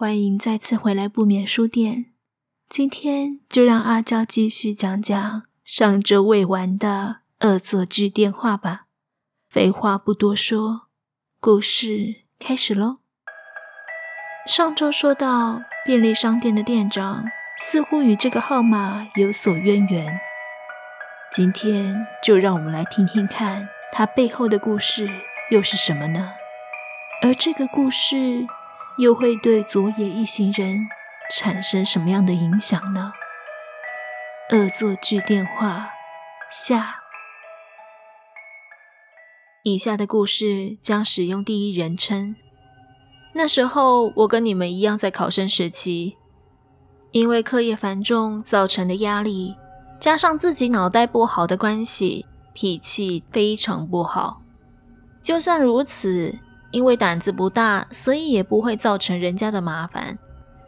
欢迎再次回来不眠书店。今天就让阿娇继续讲讲上周未完的恶作剧电话吧。废话不多说，故事开始喽。上周说到，便利商店的店长似乎与这个号码有所渊源。今天就让我们来听听看他背后的故事又是什么呢？而这个故事。又会对佐野一行人产生什么样的影响呢？恶作剧电话下。以下的故事将使用第一人称。那时候我跟你们一样在考生时期，因为课业繁重造成的压力，加上自己脑袋不好的关系，脾气非常不好。就算如此。因为胆子不大，所以也不会造成人家的麻烦。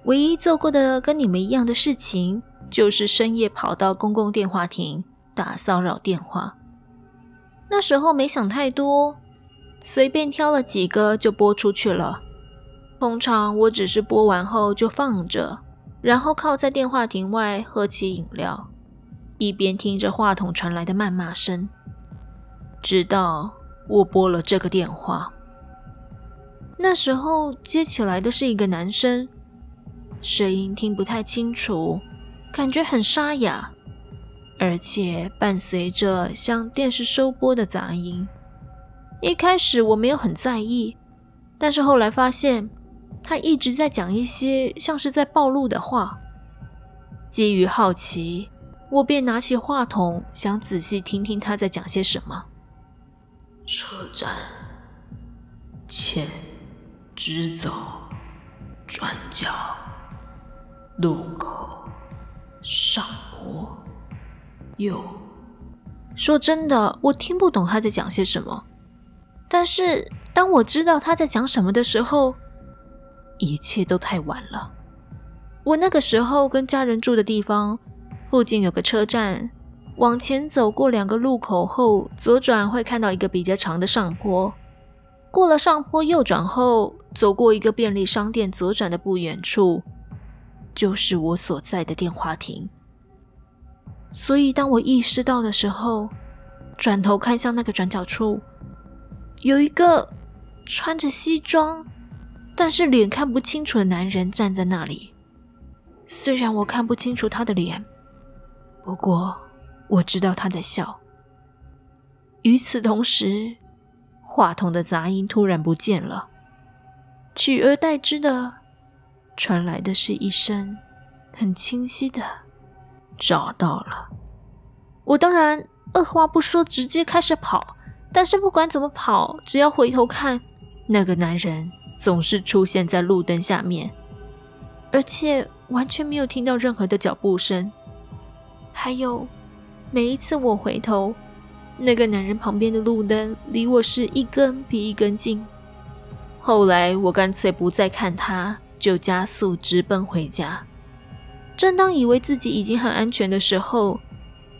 唯一做过的跟你们一样的事情，就是深夜跑到公共电话亭打骚扰电话。那时候没想太多，随便挑了几个就拨出去了。通常我只是拨完后就放着，然后靠在电话亭外喝起饮料，一边听着话筒传来的谩骂声，直到我拨了这个电话。那时候接起来的是一个男生，声音听不太清楚，感觉很沙哑，而且伴随着像电视收播的杂音。一开始我没有很在意，但是后来发现他一直在讲一些像是在暴露的话。基于好奇，我便拿起话筒，想仔细听听他在讲些什么。车站，前。直走，转角，路口，上坡，右。说真的，我听不懂他在讲些什么。但是当我知道他在讲什么的时候，一切都太晚了。我那个时候跟家人住的地方附近有个车站，往前走过两个路口后，左转会看到一个比较长的上坡。过了上坡，右转后，走过一个便利商店，左转的不远处，就是我所在的电话亭。所以，当我意识到的时候，转头看向那个转角处，有一个穿着西装，但是脸看不清楚的男人站在那里。虽然我看不清楚他的脸，不过我知道他在笑。与此同时，话筒的杂音突然不见了，取而代之的传来的是一声很清晰的“找到了”。我当然二话不说，直接开始跑。但是不管怎么跑，只要回头看，那个男人总是出现在路灯下面，而且完全没有听到任何的脚步声。还有每一次我回头。那个男人旁边的路灯离我是一根比一根近。后来我干脆不再看他，就加速直奔回家。正当以为自己已经很安全的时候，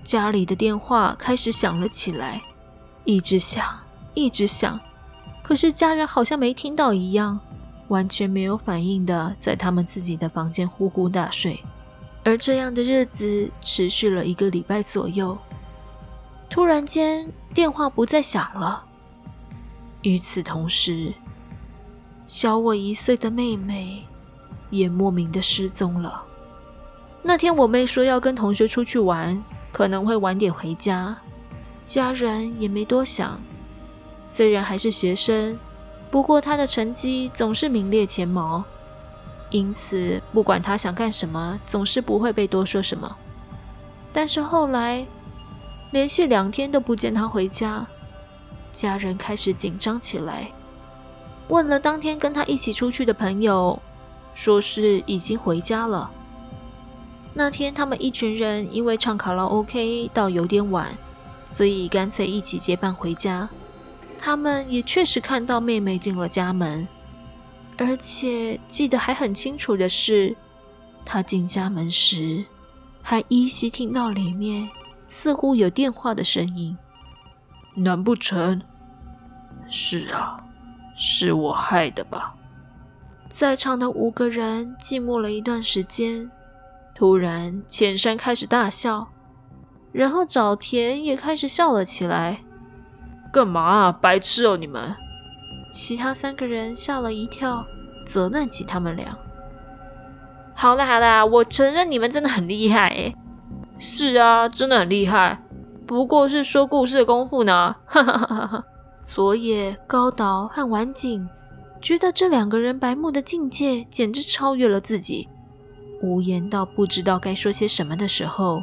家里的电话开始响了起来，一直响，一直响。可是家人好像没听到一样，完全没有反应的在他们自己的房间呼呼大睡。而这样的日子持续了一个礼拜左右。突然间，电话不再响了。与此同时，小我一岁的妹妹也莫名的失踪了。那天我妹说要跟同学出去玩，可能会晚点回家。家人也没多想，虽然还是学生，不过她的成绩总是名列前茅，因此不管她想干什么，总是不会被多说什么。但是后来，连续两天都不见他回家，家人开始紧张起来。问了当天跟他一起出去的朋友，说是已经回家了。那天他们一群人因为唱卡拉 OK 到有点晚，所以干脆一起结伴回家。他们也确实看到妹妹进了家门，而且记得还很清楚的是，她进家门时还依稀听到里面。似乎有电话的声音，难不成？是啊，是我害的吧？在场的五个人静默了一段时间，突然浅山开始大笑，然后沼田也开始笑了起来。干嘛啊，白痴哦你们！其他三个人吓了一跳，责难起他们俩。好啦好啦，我承认你们真的很厉害诶。是啊，真的很厉害。不过是说故事的功夫呢。哈哈哈哈。佐野、高岛和丸井觉得这两个人白目的境界简直超越了自己，无言到不知道该说些什么的时候，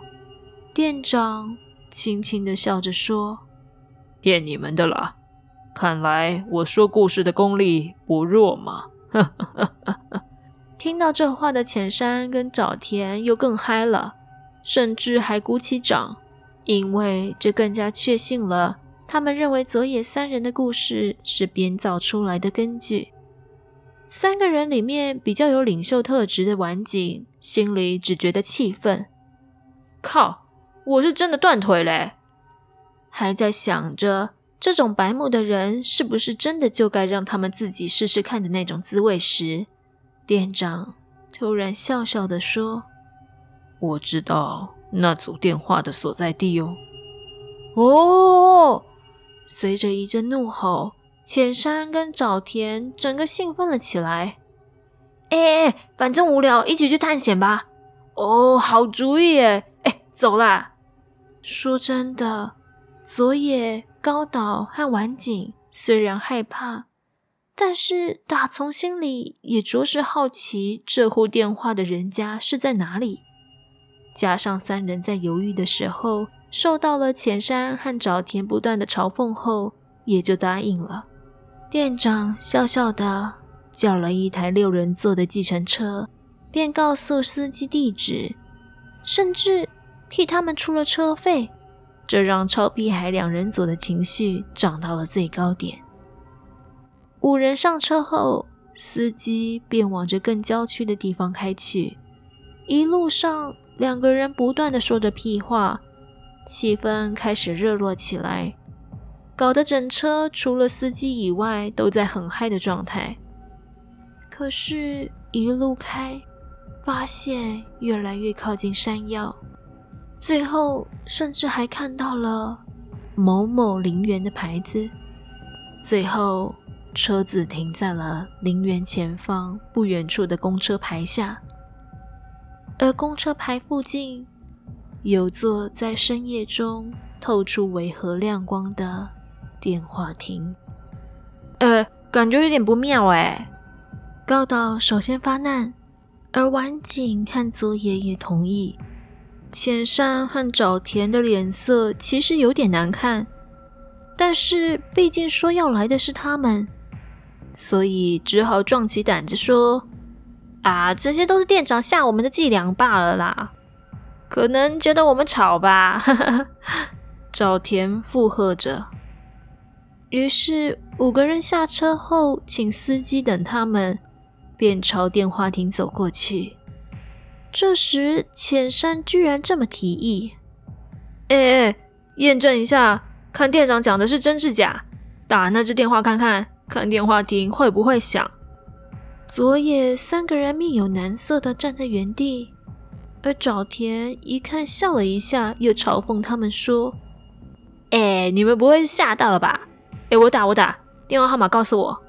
店长轻轻的笑着说：“骗你们的啦，看来我说故事的功力不弱嘛。”听到这话的浅山跟早田又更嗨了，甚至还鼓起掌，因为这更加确信了。他们认为佐野三人的故事是编造出来的根据。三个人里面比较有领袖特质的晚景，心里只觉得气愤。靠，我是真的断腿嘞！还在想着这种白目的人是不是真的就该让他们自己试试看的那种滋味时，店长突然笑笑的说：“我知道那组电话的所在地哦。”哦。随着一阵怒吼，浅山跟沼田整个兴奋了起来。哎哎，反正无聊，一起去探险吧！哦，好主意耶！哎，走啦！说真的，佐野、高岛和晚景虽然害怕，但是打从心里也着实好奇这户电话的人家是在哪里。加上三人在犹豫的时候，受到了浅山和沼田不断的嘲讽后，也就答应了。店长笑笑的叫了一台六人座的计程车，便告诉司机地址，甚至替他们出了车费，这让超皮孩两人组的情绪涨到了最高点。五人上车后，司机便往着更郊区的地方开去。一路上，两个人不断的说着屁话。气氛开始热络起来，搞得整车除了司机以外都在很嗨的状态。可是，一路开，发现越来越靠近山腰，最后甚至还看到了某某陵园的牌子。最后，车子停在了陵园前方不远处的公车牌下，而公车牌附近。有座在深夜中透出违和亮光的电话亭，呃，感觉有点不妙哎。高岛首先发难，而晚景和佐野也同意。浅山和沼田的脸色其实有点难看，但是毕竟说要来的是他们，所以只好壮起胆子说：“啊，这些都是店长吓我们的伎俩罢了啦。”可能觉得我们吵吧，沼田附和着。于是五个人下车后，请司机等他们，便朝电话亭走过去。这时浅山居然这么提议：“哎哎，验证一下，看店长讲的是真是假，打那只电话看看，看电话亭会不会响。”佐野三个人面有难色的站在原地。而沼田一看，笑了一下，又嘲讽他们说：“哎，你们不会吓到了吧？哎，我打，我打，电话号码告诉我。”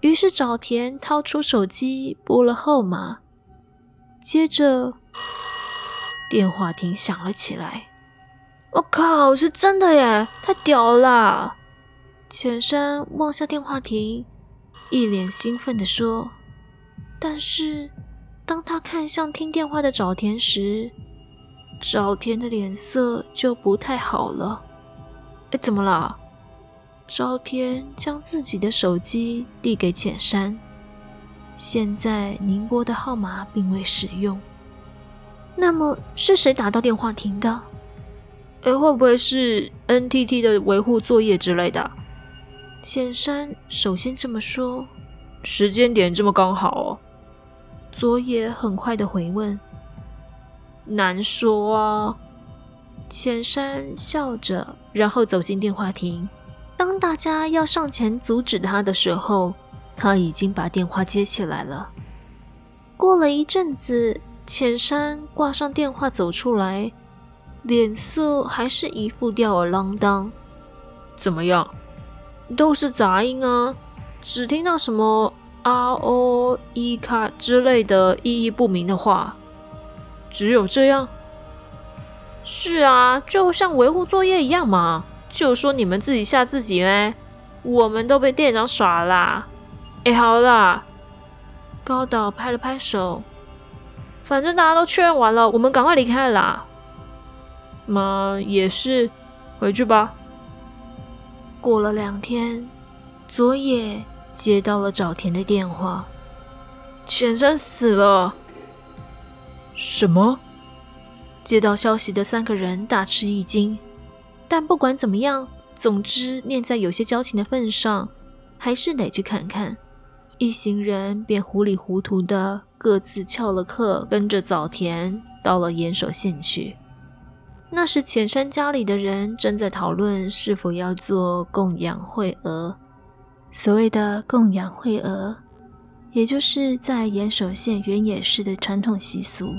于是沼田掏出手机拨了号码，接着电话亭响了起来。我靠，是真的耶！太屌了！浅山望下电话亭，一脸兴奋地说：“但是……”当他看向听电话的沼田时，沼田的脸色就不太好了。哎，怎么了？沼田将自己的手机递给浅山。现在您拨的号码并未使用。那么是谁打到电话亭的？哎，会不会是 NTT 的维护作业之类的？浅山首先这么说。时间点这么刚好哦。佐野很快的回问：“难说啊。”浅山笑着，然后走进电话亭。当大家要上前阻止他的时候，他已经把电话接起来了。过了一阵子，浅山挂上电话走出来，脸色还是一副吊儿郎当。怎么样？都是杂音啊，只听到什么啊哦伊卡之类的意义不明的话。只有这样？是啊，就像维护作业一样嘛。就说你们自己吓自己呗，我们都被店长耍啦。哎，好啦，高岛拍了拍手，反正大家都确认完了，我们赶快离开啦。嘛，也是，回去吧。过了两天，佐野接到了沼田的电话，浅山死了。什么？接到消息的三个人大吃一惊，但不管怎么样，总之念在有些交情的份上，还是得去看看。一行人便糊里糊涂的各自翘了课，跟着早田到了岩手县去。那时浅山家里的人正在讨论是否要做供养会额。所谓的供养会额，也就是在岩手县原野市的传统习俗。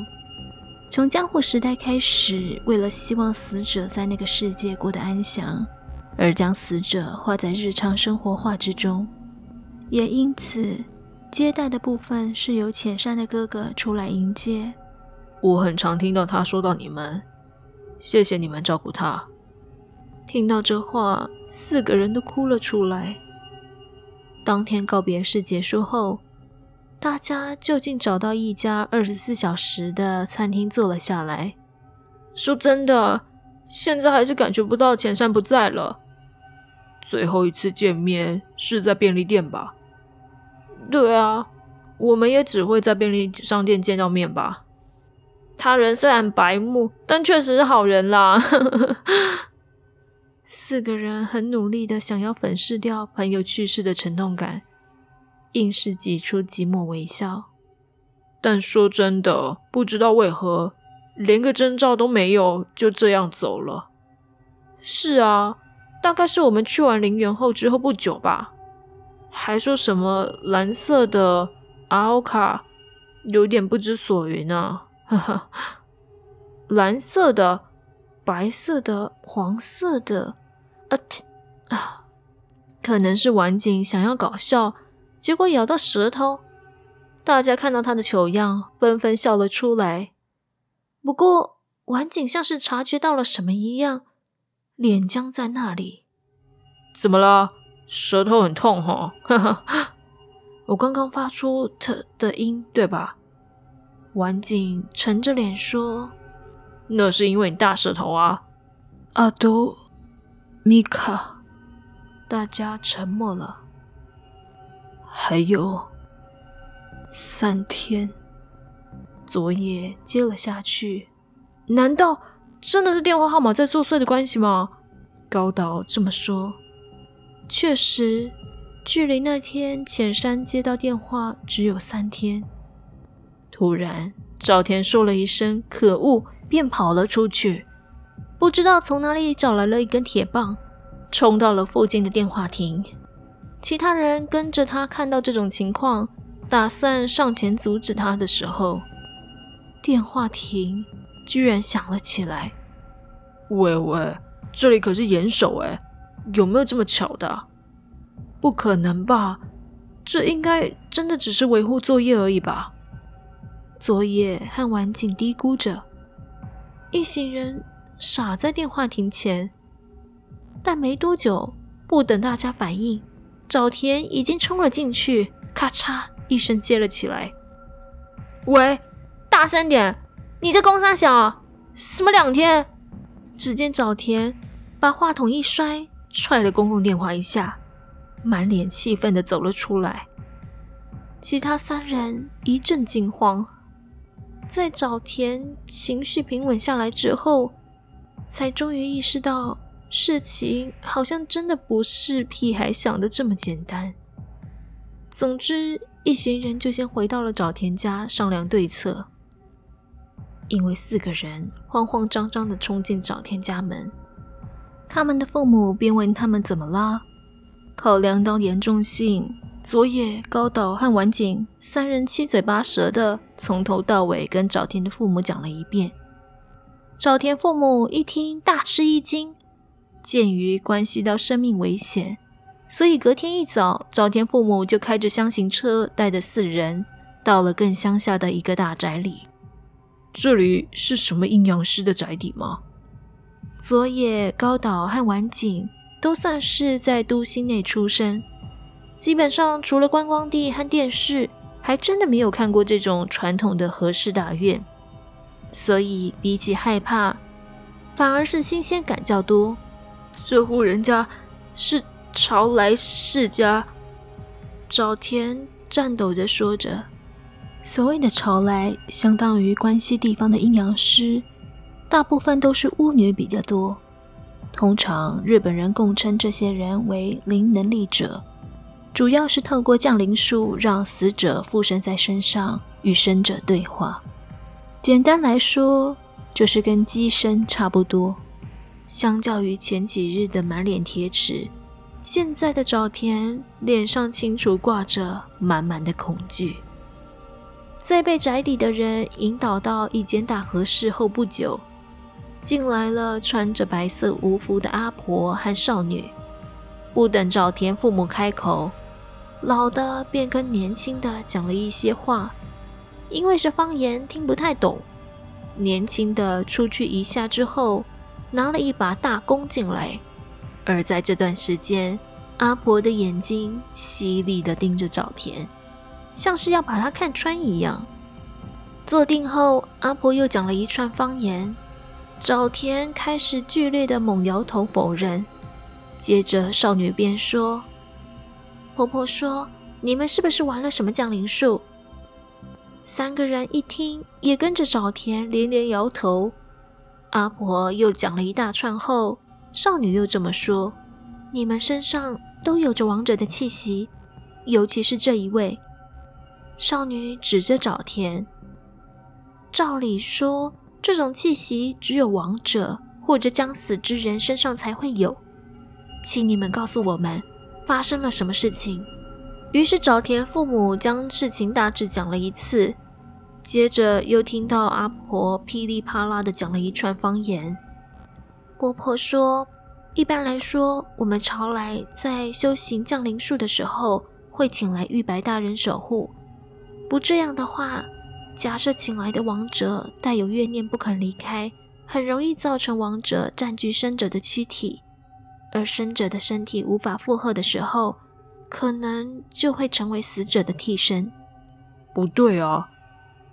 从江户时代开始，为了希望死者在那个世界过得安详，而将死者画在日常生活画之中。也因此，接待的部分是由浅山的哥哥出来迎接。我很常听到他说到你们，谢谢你们照顾他。听到这话，四个人都哭了出来。当天告别式结束后，大家就近找到一家二十四小时的餐厅坐了下来。说真的，现在还是感觉不到浅山不在了。最后一次见面是在便利店吧？对啊，我们也只会在便利商店见到面吧。他人虽然白目，但确实是好人啦。四个人很努力的想要粉饰掉朋友去世的沉痛感，硬是挤出几抹微笑。但说真的，不知道为何，连个征兆都没有，就这样走了。是啊。大概是我们去完陵园后之后不久吧，还说什么蓝色的阿欧卡，有点不知所云啊。哈哈，蓝色的、白色的、黄色的，啊啊，可能是晚景想要搞笑，结果咬到舌头。大家看到他的糗样，纷纷笑了出来。不过晚景像是察觉到了什么一样。脸僵在那里，怎么了？舌头很痛哈？哈哈，我刚刚发出“特”的音，对吧？晚景沉着脸说：“那是因为你大舌头啊。”阿多，米卡，大家沉默了。还有三天，昨夜接了下去。难道？真的是电话号码在作祟的关系吗？高岛这么说。确实，距离那天浅山接到电话只有三天。突然，赵田说了一声“可恶”，便跑了出去，不知道从哪里找来了一根铁棒，冲到了附近的电话亭。其他人跟着他，看到这种情况，打算上前阻止他的时候，电话亭。居然响了起来！喂喂，这里可是严守哎，有没有这么巧的？不可能吧？这应该真的只是维护作业而已吧？佐野和晚景嘀咕着，一行人傻在电话亭前。但没多久，不等大家反应，沼田已经冲了进去，咔嚓一声接了起来：“喂，大声点！”你在公三小什么两天？只见沼田把话筒一摔，踹了公共电话一下，满脸气愤的走了出来。其他三人一阵惊慌，在沼田情绪平稳下来之后，才终于意识到事情好像真的不是屁孩想的这么简单。总之，一行人就先回到了沼田家商量对策。因为四个人慌慌张张地冲进沼田家门，他们的父母便问他们怎么啦。考量到严重性，佐野、高岛和晚景三人七嘴八舌的从头到尾跟沼田的父母讲了一遍。沼田父母一听，大吃一惊。鉴于关系到生命危险，所以隔天一早，早田父母就开着箱型车，带着四人到了更乡下的一个大宅里。这里是什么阴阳师的宅邸吗？佐野、高岛和晚景都算是在都心内出生，基本上除了观光地和电视，还真的没有看过这种传统的和式大院，所以比起害怕，反而是新鲜感较多。这户人家是朝来世家。早田颤抖着说着：“所谓的朝来，相当于关西地方的阴阳师，大部分都是巫女比较多。通常日本人共称这些人为灵能力者，主要是透过降灵术让死者附身在身上，与生者对话。简单来说，就是跟乩身差不多。”相较于前几日的满脸铁齿，现在的沼田脸上清楚挂着满满的恐惧。在被宅邸的人引导到一间大和室后不久，进来了穿着白色无服的阿婆和少女。不等沼田父母开口，老的便跟年轻的讲了一些话，因为是方言，听不太懂。年轻的出去一下之后，拿了一把大弓进来，而在这段时间，阿婆的眼睛犀利地盯着沼田，像是要把他看穿一样。坐定后，阿婆又讲了一串方言，沼田开始剧烈地猛摇头否认。接着，少女便说：“婆婆说，你们是不是玩了什么降灵术？”三个人一听，也跟着沼田连连摇头。阿婆又讲了一大串后，少女又这么说：“你们身上都有着亡者的气息，尤其是这一位。”少女指着沼田。照理说，这种气息只有亡者或者将死之人身上才会有。请你们告诉我们，发生了什么事情？于是沼田父母将事情大致讲了一次。接着又听到阿婆噼里啪啦的讲了一串方言。婆婆说：“一般来说，我们朝来在修行降灵术的时候，会请来玉白大人守护。不这样的话，假设请来的亡者带有怨念不肯离开，很容易造成亡者占据生者的躯体，而生者的身体无法负荷的时候，可能就会成为死者的替身。”不对啊。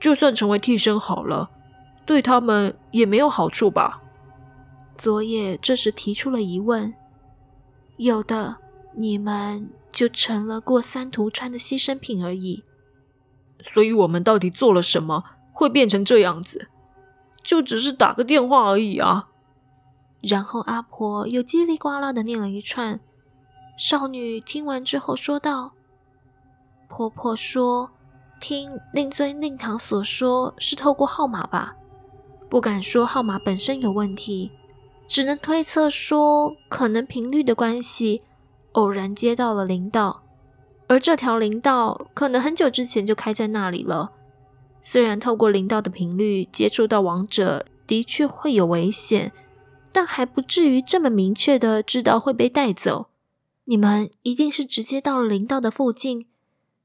就算成为替身好了，对他们也没有好处吧？佐野这时提出了疑问：“有的，你们就成了过三途川的牺牲品而已。所以，我们到底做了什么，会变成这样子？就只是打个电话而已啊！”然后阿婆又叽里呱啦的念了一串。少女听完之后说道：“婆婆说。”听令尊令堂所说，是透过号码吧？不敢说号码本身有问题，只能推测说，可能频率的关系，偶然接到了灵道，而这条灵道可能很久之前就开在那里了。虽然透过灵道的频率接触到亡者，的确会有危险，但还不至于这么明确的知道会被带走。你们一定是直接到了灵道的附近。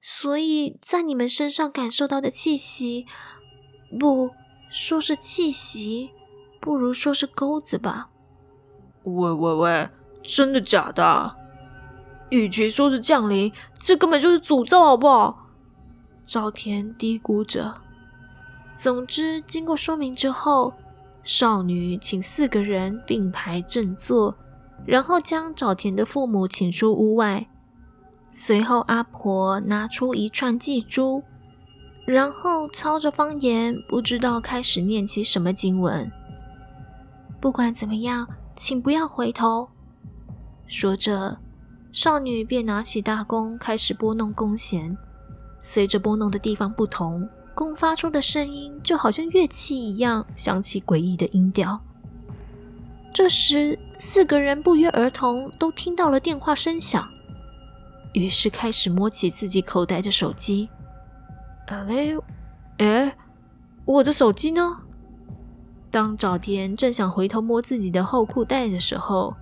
所以在你们身上感受到的气息，不说是气息，不如说是钩子吧。喂喂喂，真的假的？与其说是降临，这根本就是诅咒，好不好？沼田嘀咕着。总之，经过说明之后，少女请四个人并排正坐，然后将沼田的父母请出屋外。随后，阿婆拿出一串祭珠，然后操着方言，不知道开始念起什么经文。不管怎么样，请不要回头。说着，少女便拿起大弓，开始拨弄弓弦。随着拨弄的地方不同，弓发出的声音就好像乐器一样，响起诡异的音调。这时，四个人不约而同都听到了电话声响。于是开始摸起自己口袋的手机。啊嘞，哎，我的手机呢？当早田正想回头摸自己的后裤袋的时候，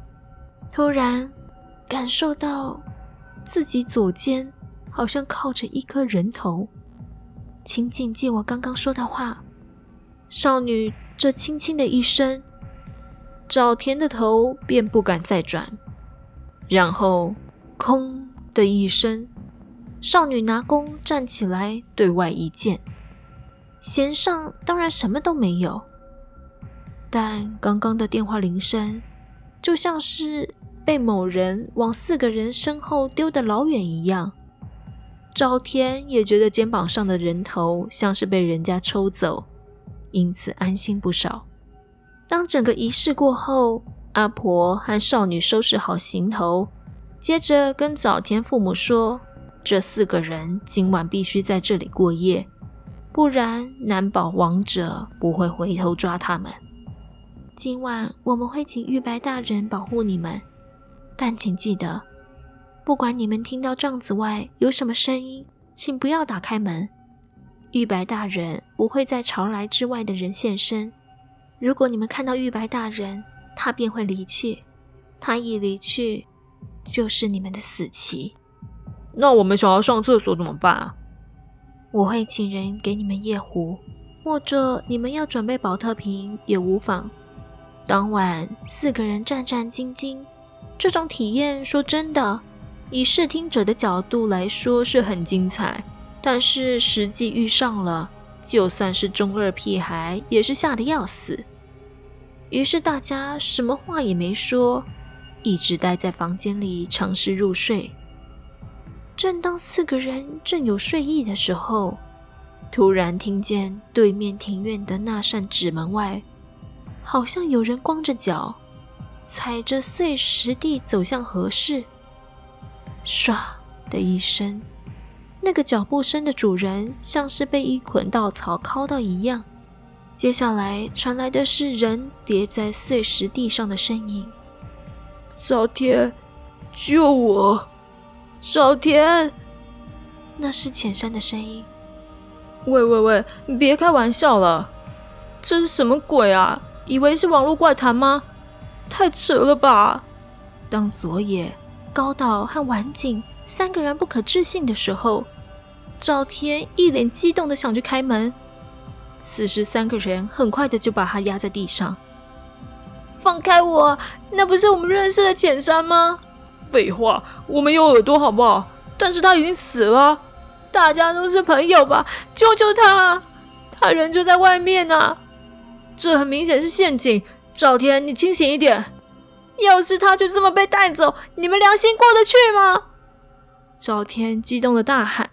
突然感受到自己左肩好像靠着一颗人头。请谨记我刚刚说的话。少女这轻轻的一声，早田的头便不敢再转，然后空的一声，少女拿弓站起来，对外一箭，弦上当然什么都没有。但刚刚的电话铃声，就像是被某人往四个人身后丢的老远一样。早田也觉得肩膀上的人头像是被人家抽走，因此安心不少。当整个仪式过后，阿婆和少女收拾好行头，接着跟早田父母说，这四个人今晚必须在这里过夜，不然难保亡者不会回头抓他们。今晚我们会请玉白大人保护你们，但请记得，不管你们听到帐子外有什么声音，请不要打开门。玉白大人不会在朝来之外的人现身。如果你们看到玉白大人，他便会离去。他一离去，就是你们的死期。那我们想要上厕所怎么办啊？我会请人给你们夜壶，或者你们要准备保特瓶也无妨。当晚四个人战战兢兢，这种体验说真的，以视听者的角度来说是很精彩，但是实际遇上了，就算是中二屁孩也是吓得要死。于是大家什么话也没说，一直待在房间里尝试入睡。正当四个人正有睡意的时候，突然听见对面庭院的那扇纸门外。好像有人光着脚，踩着碎石地走向和室。唰的一声，那个脚步声的主人像是被一捆稻草敲到一样。接下来传来的是人跌在碎石地上的声音：“早田，救我！早田！”那是浅山的声音。喂喂喂，你别开玩笑了，这是什么鬼啊？以为是网络怪谈吗？太扯了吧！当佐野、高岛和晚景三个人不可置信的时候，早田一脸激动的想去开门。此时三个人很快的就把他压在地上。放开我！那不是我们认识的浅山吗？废话，我们有耳朵好不好？但是他已经死了。大家都是朋友吧？救救他！他人就在外面呢。这很明显是陷阱，赵天，你清醒一点。要是他就这么被带走，你们良心过得去吗？赵天激动的大喊。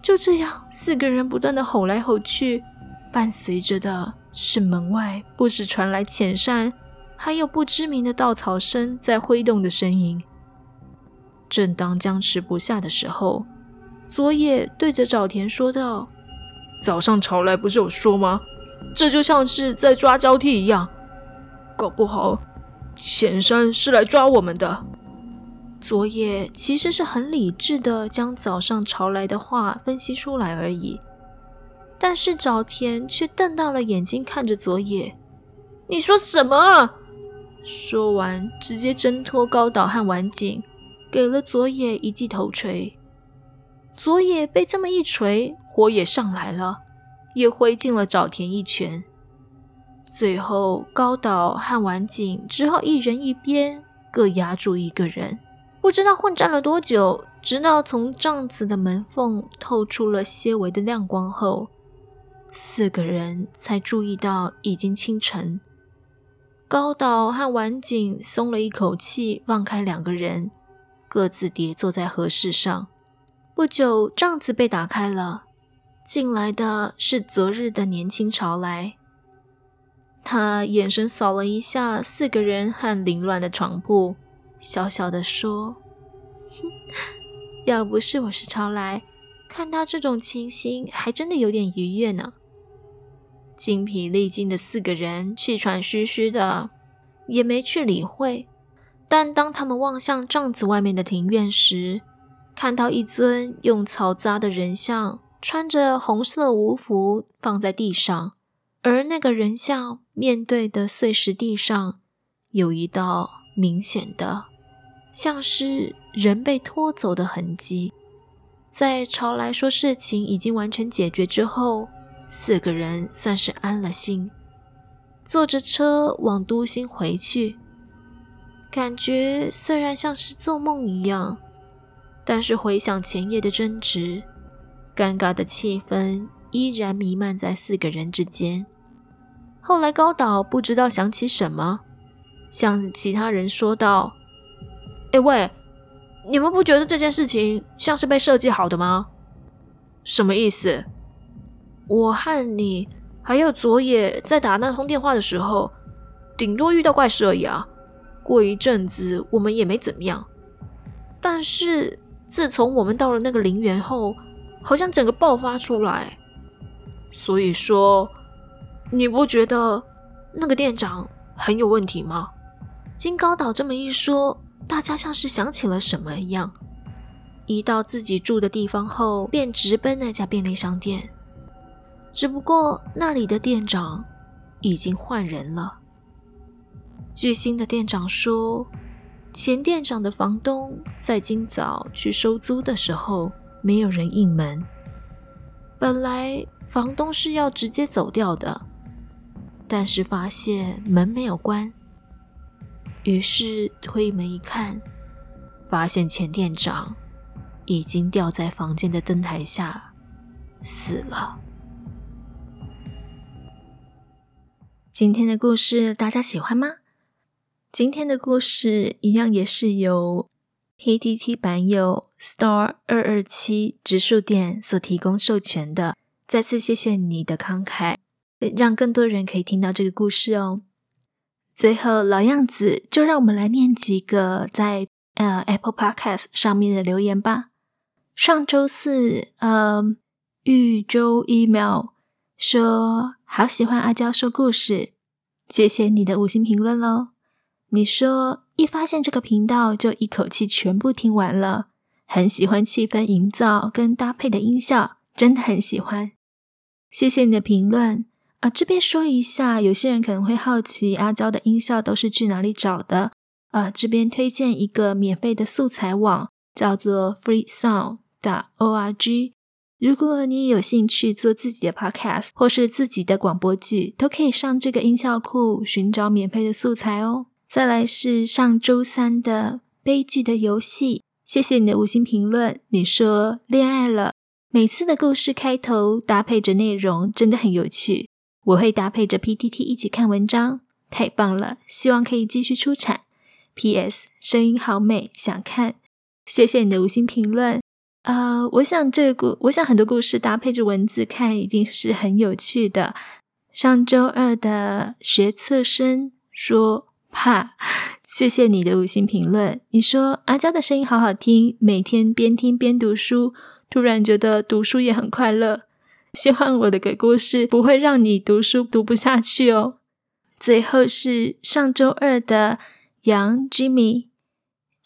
就这样，四个人不断的吼来吼去，伴随着的是门外不时传来浅山，还有不知名的稻草声在挥动的声音。正当僵持不下的时候，佐野对着早田说道：“早上潮来不是有说吗？”这就像是在抓交替一样，搞不好浅山是来抓我们的。佐野其实是很理智的将早上潮来的话分析出来而已，但是早田却瞪大了眼睛看着佐野：“你说什么？”说完，直接挣脱高岛和丸井，给了佐野一记头锤。佐野被这么一锤，火也上来了。也挥进了早田一拳，最后高岛和丸井只好一人一边各压住一个人。不知道混战了多久，直到从帐子的门缝透出了些微的亮光后，四个人才注意到已经清晨。高岛和晚景松了一口气，放开两个人，各自叠坐在和室上。不久，帐子被打开了。进来的是昨日的年轻朝来，他眼神扫了一下四个人和凌乱的床铺，小小的说：“哼，要不是我是朝来，看到这种情形还真的有点愉悦呢。”精疲力尽的四个人气喘吁吁的，也没去理会。但当他们望向帐子外面的庭院时，看到一尊用草扎的人像，穿着红色无服放在地上，而那个人像面对的碎石地上有一道明显的，像是人被拖走的痕迹。在朝来说事情已经完全解决之后，四个人算是安了心，坐着车往都心回去。感觉虽然像是做梦一样。但是回想前夜的争执，尴尬的气氛依然弥漫在四个人之间。后来高岛不知道想起什么，向其他人说道：“哎喂，你们不觉得这件事情像是被设计好的吗？什么意思？我和你还有佐野在打那通电话的时候，顶多遇到怪事而已啊。过一阵子我们也没怎么样，但是……”自从我们到了那个陵园后，好像整个爆发出来。所以说，你不觉得那个店长很有问题吗？经高岛这么一说，大家像是想起了什么一样，一到自己住的地方后，便直奔那家便利商店。只不过那里的店长已经换人了。据新的店长说。前店长的房东在今早去收租的时候，没有人应门。本来房东是要直接走掉的，但是发现门没有关，于是推门一看，发现前店长已经掉在房间的灯台下死了。今天的故事大家喜欢吗？今天的故事一样也是由 PTT 版友 Star 二二七直树店所提供授权的。再次谢谢你的慷慨，让更多人可以听到这个故事哦。最后老样子，就让我们来念几个在呃 Apple Podcast 上面的留言吧。上周四，呃，豫州 email 说好喜欢阿娇说故事，谢谢你的五星评论喽。你说一发现这个频道就一口气全部听完了，很喜欢气氛营造跟搭配的音效，真的很喜欢。谢谢你的评论啊！这边说一下，有些人可能会好奇阿娇的音效都是去哪里找的啊？这边推荐一个免费的素材网，叫做 freesound.org。如果你有兴趣做自己的 podcast 或是自己的广播剧，都可以上这个音效库寻找免费的素材哦。再来是上周三的悲剧的游戏，谢谢你的五星评论。你说恋爱了，每次的故事开头搭配着内容真的很有趣，我会搭配着 PTT 一起看文章，太棒了！希望可以继续出产。PS 声音好美，想看。谢谢你的五星评论。呃，我想这个故，我想很多故事搭配着文字看一定是很有趣的。上周二的学测生说。怕，谢谢你的五星评论。你说阿娇的声音好好听，每天边听边读书，突然觉得读书也很快乐。希望我的鬼故事不会让你读书读不下去哦。最后是上周二的杨 Jimmy，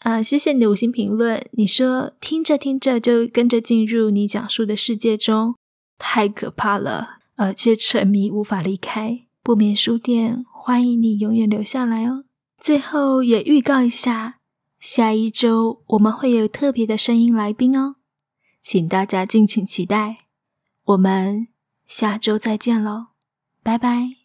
啊，谢谢你的五星评论。你说听着听着就跟着进入你讲述的世界中，太可怕了，呃，却沉迷无法离开。不眠书店欢迎你永远留下来哦。最后也预告一下，下一周我们会有特别的声音来宾哦，请大家敬请期待。我们下周再见喽，拜拜。